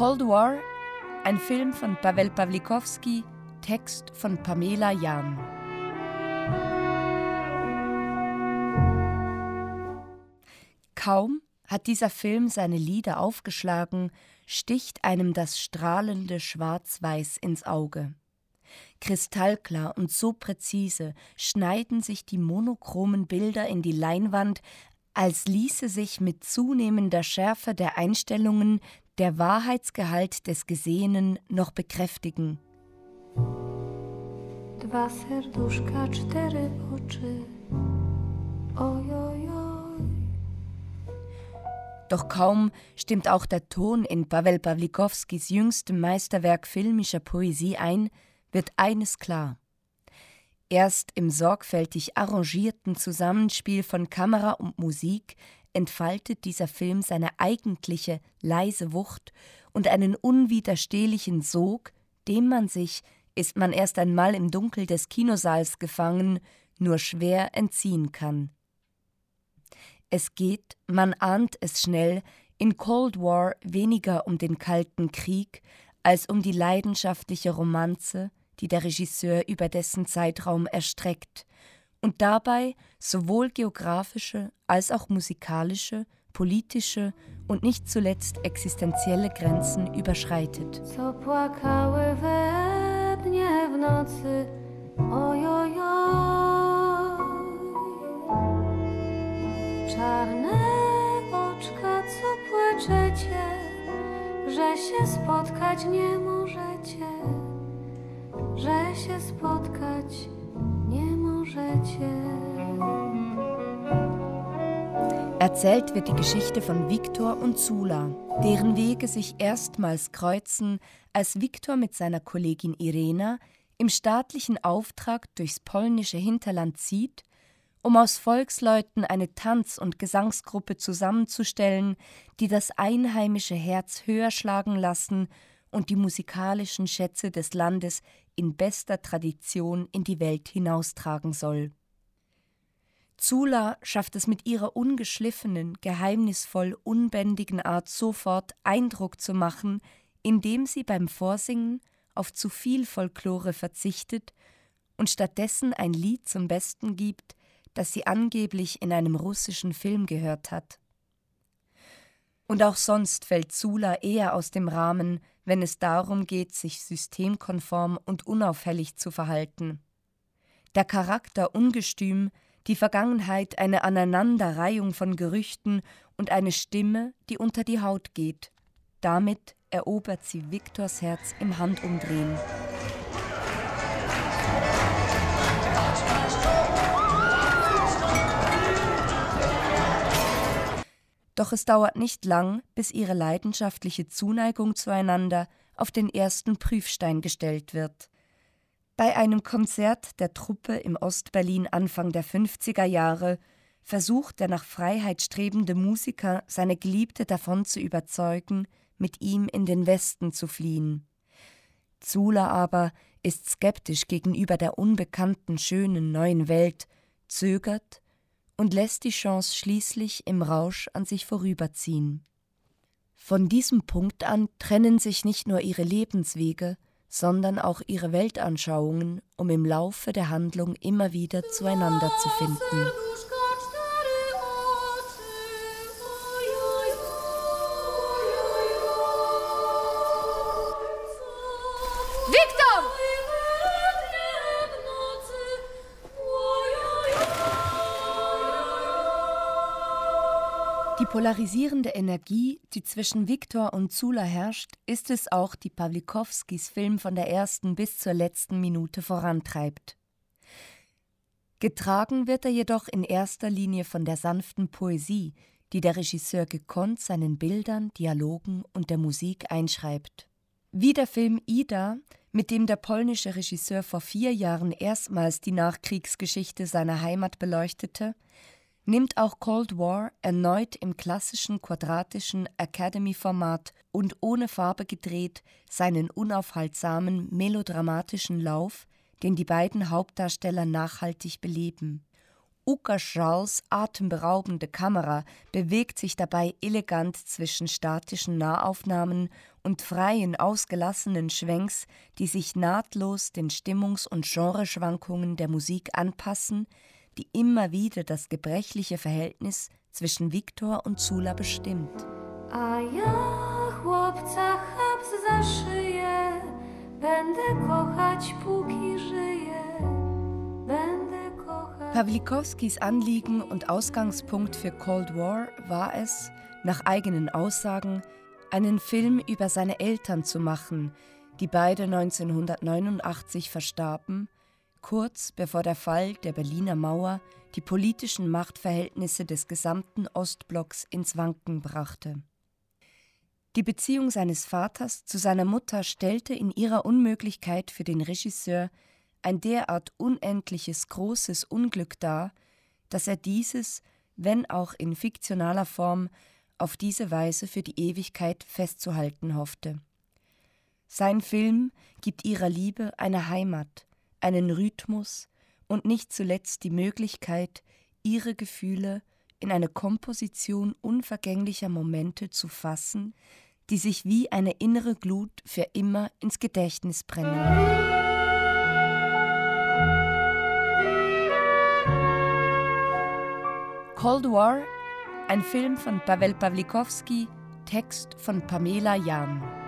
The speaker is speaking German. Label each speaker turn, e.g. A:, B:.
A: Cold War, ein Film von Pavel Pawlikowski, Text von Pamela Jahn. Kaum hat dieser Film seine Lieder aufgeschlagen, sticht einem das strahlende Schwarz-Weiß ins Auge. Kristallklar und so präzise schneiden sich die monochromen Bilder in die Leinwand, als ließe sich mit zunehmender Schärfe der Einstellungen der Wahrheitsgehalt des Gesehenen noch bekräftigen. Dwa serduszka, cztery oczy. Doch kaum stimmt auch der Ton in Pavel Pawlikowskis jüngstem Meisterwerk filmischer Poesie ein, wird eines klar. Erst im sorgfältig arrangierten Zusammenspiel von Kamera und Musik entfaltet dieser Film seine eigentliche leise Wucht und einen unwiderstehlichen Sog, dem man sich, ist man erst einmal im Dunkel des Kinosaals gefangen, nur schwer entziehen kann. Es geht, man ahnt es schnell, in Cold War weniger um den Kalten Krieg als um die leidenschaftliche Romanze, die der Regisseur über dessen Zeitraum erstreckt und dabei sowohl geografische als auch musikalische, politische und nicht zuletzt existenzielle Grenzen überschreitet. Co płakały we dnie w nocy, Czarne oczka, co płaczecie, że się spotkać nie możecie, że się spotkać nie możecie. Erzählt wird die Geschichte von Viktor und Zula, deren Wege sich erstmals kreuzen, als Viktor mit seiner Kollegin Irena im staatlichen Auftrag durchs polnische Hinterland zieht um aus Volksleuten eine Tanz- und Gesangsgruppe zusammenzustellen, die das einheimische Herz höher schlagen lassen und die musikalischen Schätze des Landes in bester Tradition in die Welt hinaustragen soll. Zula schafft es mit ihrer ungeschliffenen, geheimnisvoll unbändigen Art sofort Eindruck zu machen, indem sie beim Vorsingen auf zu viel Folklore verzichtet und stattdessen ein Lied zum Besten gibt, das sie angeblich in einem russischen Film gehört hat. Und auch sonst fällt Zula eher aus dem Rahmen, wenn es darum geht, sich systemkonform und unauffällig zu verhalten. Der Charakter ungestüm, die Vergangenheit eine Aneinanderreihung von Gerüchten und eine Stimme, die unter die Haut geht. Damit erobert sie Viktors Herz im Handumdrehen. Doch es dauert nicht lang, bis ihre leidenschaftliche Zuneigung zueinander auf den ersten Prüfstein gestellt wird. Bei einem Konzert der Truppe im Ostberlin Anfang der 50er Jahre versucht der nach Freiheit strebende Musiker, seine Geliebte davon zu überzeugen, mit ihm in den Westen zu fliehen. Zula aber ist skeptisch gegenüber der unbekannten schönen neuen Welt, zögert und lässt die Chance schließlich im Rausch an sich vorüberziehen. Von diesem Punkt an trennen sich nicht nur ihre Lebenswege, sondern auch ihre Weltanschauungen, um im Laufe der Handlung immer wieder zueinander zu finden. Polarisierende Energie, die zwischen Viktor und Zula herrscht, ist es auch, die Pawlikowskis Film von der ersten bis zur letzten Minute vorantreibt. Getragen wird er jedoch in erster Linie von der sanften Poesie, die der Regisseur gekonnt seinen Bildern, Dialogen und der Musik einschreibt. Wie der Film Ida, mit dem der polnische Regisseur vor vier Jahren erstmals die Nachkriegsgeschichte seiner Heimat beleuchtete, nimmt auch Cold War erneut im klassischen quadratischen Academy-Format und ohne Farbe gedreht seinen unaufhaltsamen melodramatischen Lauf, den die beiden Hauptdarsteller nachhaltig beleben. Uka Charles atemberaubende Kamera bewegt sich dabei elegant zwischen statischen Nahaufnahmen und freien, ausgelassenen Schwenks, die sich nahtlos den Stimmungs- und Genreschwankungen der Musik anpassen, die immer wieder das gebrechliche Verhältnis zwischen Viktor und Zula bestimmt. A ja chłopca chaps za szyję, będę kochać póki żyję, będę kochać. Pawlikowskis Anliegen und Ausgangspunkt für Cold War war es, nach eigenen Aussagen, einen Film über seine Eltern zu machen, die beide 1989 verstarben, kurz bevor der Fall der Berliner Mauer die politischen Machtverhältnisse des gesamten Ostblocks ins Wanken brachte. Die Beziehung seines Vaters zu seiner Mutter stellte in ihrer Unmöglichkeit für den Regisseur ein derart unendliches großes Unglück dar, dass er dieses, wenn auch in fiktionaler Form, auf diese Weise für die Ewigkeit festzuhalten hoffte. Sein Film gibt ihrer Liebe eine Heimat, einen Rhythmus und nicht zuletzt die Möglichkeit, ihre Gefühle in eine Komposition unvergänglicher Momente zu fassen, die sich wie eine innere Glut für immer ins Gedächtnis brennen. Cold War, ein Film von Pavel Pawlikowski, Text von Pamela Jahn.